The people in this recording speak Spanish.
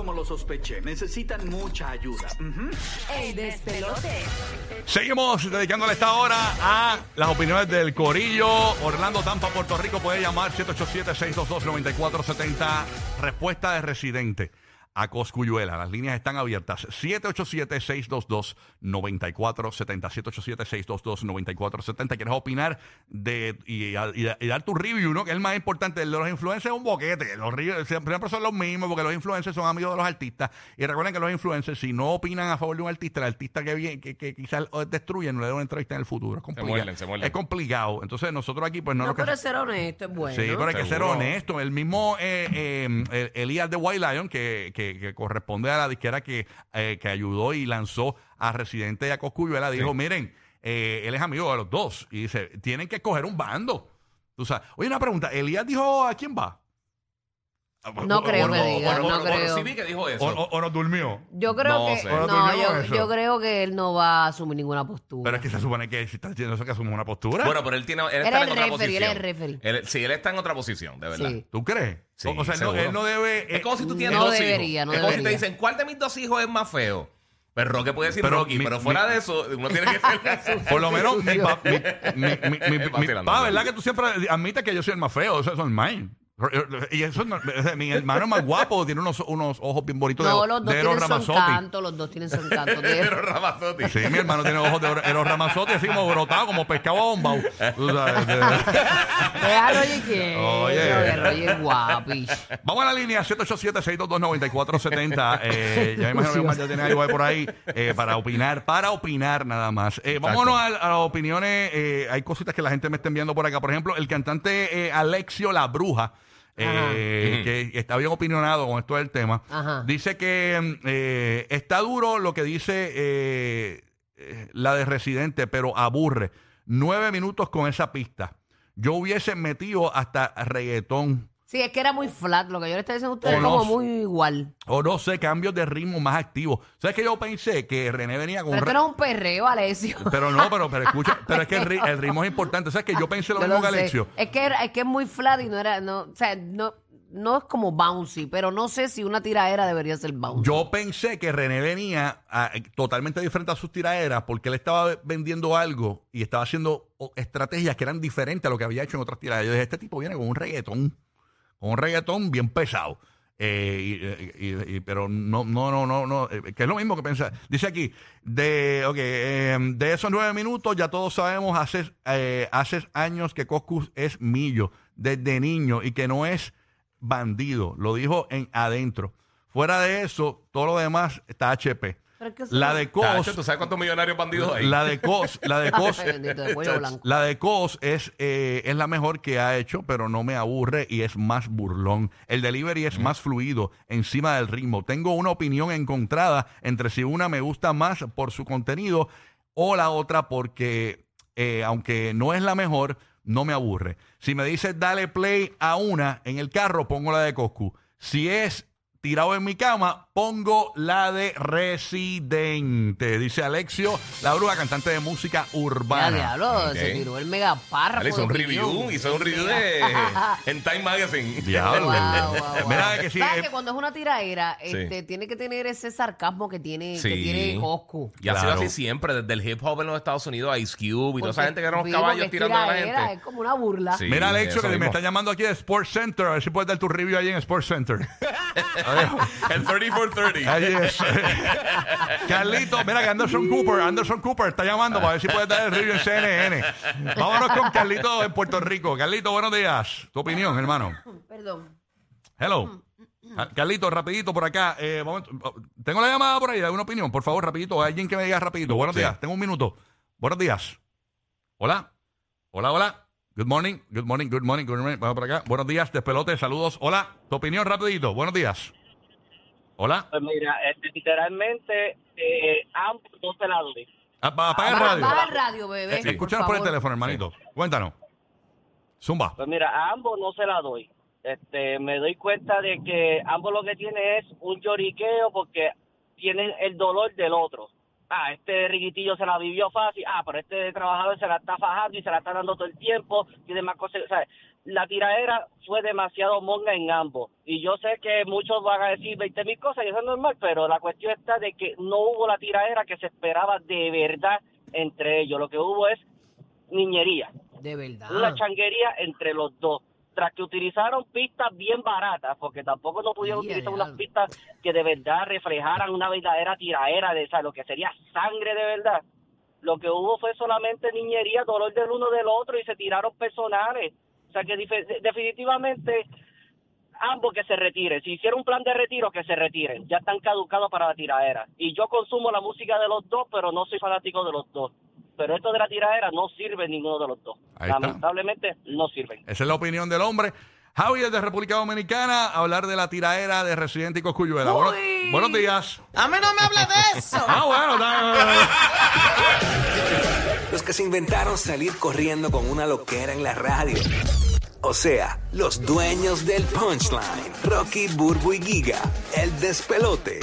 como lo sospeché. Necesitan mucha ayuda. Ujú. El despelote. Seguimos dedicándole esta hora a las opiniones del Corillo. Orlando Tampa, Puerto Rico, puede llamar 787-622-9470. Respuesta de residente a Coscuyuela. Las líneas están abiertas. 787-622-9470. 787-622-9470. ¿Quieres opinar de y, y- y dar tu review, no? Que es el más importante. El de los influencers es un boquete. Los reviews siempre son los mismos porque los influencers son amigos de los artistas. Y recuerden que los influencers, si no opinan a favor de un artista, el artista que, viene, que, que quizás destruye, no le da una entrevista en el futuro. Es complicado. muerden, se muerden. Es complicado. Entonces, nosotros aquí, pues no, No, lo que pero ser honesto es bueno. Sí, pero hay que ser honesto. El mismo eh, eh, el- Elías de White Lion, que, que- que corresponde a la disquera que, eh, que ayudó y lanzó a Residente y a Coscuyuela, dijo, miren, eh, él es amigo de los dos. Y dice, tienen que escoger un bando. Tú sabes. Oye, una pregunta. Elías dijo a quién va. No creo que diga, o- no o- creo. sí vi que dijo eso. O, o- o nos durmió. Yo creo No que sé. Ahora no, yo, eso. yo creo que él no va a asumir ninguna postura. Pero es que se supone que si está diciendo eso que asume una postura. Bueno, pero él tiene. Él está es en el otra referee, posición. él es el referee. Él- sí, él está en otra posición, de verdad. Sí. ¿Tú crees? Sí, o sea, él no, seguro. él no debe... Es como si tú tienes No dos debería, hijos. no es como si te debería. dicen, ¿cuál de mis dos hijos es más feo? Pues Roque puede decir Pero Rocky, mi- pero fuera mi- de eso, uno tiene que ser. Por lo menos mi, pa- mi, mi, mi, mi- mi Vacilando. pa, ¿verdad? Que tú siempre admites que yo soy el más feo. Eso, eso es mine. Y eso no- mi hermano es más guapo, tiene unos, unos ojos bien bonitos no, de, los dos de Eros tienen su Ramazzotti. encanto, los dos tienen su encanto. de- Pero Ramazotti. Sí, mi hermano tiene ojos de Oro- Eros Ramazzotti, así como brotado, como pescado bombao. Deja a Roger que Oye. que Roger es guapi. Vamos a la línea 787-622-9470. Eh, ya me imagino que Omar ya tiene algo ahí por ahí eh, para opinar, para opinar nada más. Eh, vámonos a, a las opiniones. eh, hay cositas que la gente me está enviando por acá. Por ejemplo, el cantante eh, Alexio La Bruja. Eh, que está bien opinionado con esto del tema, Ajá. dice que eh, está duro lo que dice eh, la de Residente, pero aburre. Nueve minutos con esa pista. Yo hubiese metido hasta reggaetón. Sí, es que era muy flat. Lo que yo le estaba diciendo a ustedes es como muy igual. O no sé, cambios de ritmo más activos. ¿Sabes que yo pensé que René venía con Pero un esto re- no es un perreo, Alessio. Pero no, pero, pero escucha, pero es que el, ri- el ritmo es importante. ¿Sabes que yo pensé lo Yo mismo lo que sé. Alexio? Es que, era- es que es muy flat y no era, no, o sea, no, no es como bouncy, pero no sé si una tiraera debería ser bouncy. Yo pensé que René venía totalmente diferente a sus tiraderas porque él estaba vendiendo algo y estaba haciendo estrategias que eran diferentes a lo que había hecho en otras tiraderas. Yo dije, este tipo viene con un reggaetón, un reggaetón bien pesado. Eh, y- pero no, no, no, no, no, eh, que es lo mismo que pensar. Dice aquí, de, ok, eh, de esos nueve minutos ya todos sabemos, hace, eh, hace años que Coscus es millo, desde niño, y que no es bandido. Lo dijo en adentro. Fuera de eso, todo lo demás está HP. La de Tacho, Cos, ¿Tú sabes cuántos millonarios bandidos hay? la de Cos, la de Cos, la de Cos es, eh, es la mejor que ha hecho, pero no me aburre y es más burlón. El delivery es más fluido encima del ritmo. Tengo una opinión encontrada entre si una me gusta más por su contenido o la otra porque, eh, aunque no es la mejor, no me aburre. Si me dices dale play a una en el carro, pongo la de Coscu. Si es tirado en mi cama, pongo la de Residente. Dice Alexio, la bruja cantante de música Ya, urbana. diablo, Ok. se tiró el mega párrafo. Hizo un review, hizo un review de en Time Magazine. Diablo. Wow, wow, wow. Mira que sí, ¿Sabes que cuando es una tiraera, Sí. este, tiene que tener ese sarcasmo que tiene, que Sí. tiene Coscu? Y ha sido así siempre, desde el hip hop en los Estados Unidos, Ice Cube y toda esa gente que eran los caballos tirando a la gente. Es como una burla. Sí. Mira, Alexio, que me está llamando aquí de Sports Center. A ver si puedes dar tu review ahí en Sports Center. El 30 for 30. Ahí es. Carlito, mira que Anderson Cooper, Anderson Cooper está llamando para ver si puede dar el review en CNN. Vámonos con Carlito en Puerto Rico. Carlito, buenos días. Tu opinión, hermano. Perdón. Hello. Ah, Carlito, rapidito por acá. Eh, momento. tengo la llamada por ahí, ¿alguna opinión? Por favor, rapidito. Alguien que me diga rapidito. Buenos Sí. días. Tengo un minuto. Buenos días. Hola. Hola, hola. Good morning, good morning, good morning, good morning. Vamos por acá. Buenos días, despelote, saludos. Hola. Tu opinión rapidito. Buenos días. Hola. Pues mira, este, literalmente eh, ambos no se la doy. Apa- Apaga el radio. baja el radio, bebé. Eh, Escúchanos por el teléfono, hermanito. Cuéntanos. Zumba. Pues mira, a ambos no se la doy. Este, me doy cuenta de que ambos lo que tienen es un lloriqueo porque tienen el dolor del otro. Ah, este riquitillo se la vivió fácil. Ah, pero este trabajador se la está fajando y se la está dando todo el tiempo. Tiene más cosas. ¿sabes? la tiraera fue demasiado monga en ambos. Y yo sé que muchos van a decir 20 mil cosas y eso es normal, pero la cuestión está de que no hubo la tiraera que se esperaba de verdad entre ellos. Lo que hubo es niñería, De verdad. una changuería entre los dos. Tras que utilizaron pistas bien baratas, porque tampoco no pudieron utilizar unas pistas que de verdad reflejaran una verdadera tiraera de esa, lo que sería sangre de verdad. Lo que hubo fue solamente niñería, dolor del uno del otro y se tiraron personales. O sea que definitivamente ambos que se retiren. Si hicieron un plan de retiro, que se retiren. Ya están caducados para la tiradera. Y yo consumo la música de los dos, pero no soy fanático de los dos. Pero esto de la tiradera no sirve ninguno de los dos. Ahí está. Lamentablemente no sirven. Esa es la opinión del hombre. Javi es de República Dominicana, a hablar de la tiraera de Residente y Coscuyuela. Buenos, Uy. buenos días. A mí no me hable de eso. Ah, bueno, está- Los que se inventaron salir corriendo con una loquera en la radio. O sea, los dueños del punchline. Rocky, Burbu y Giga. El despelote.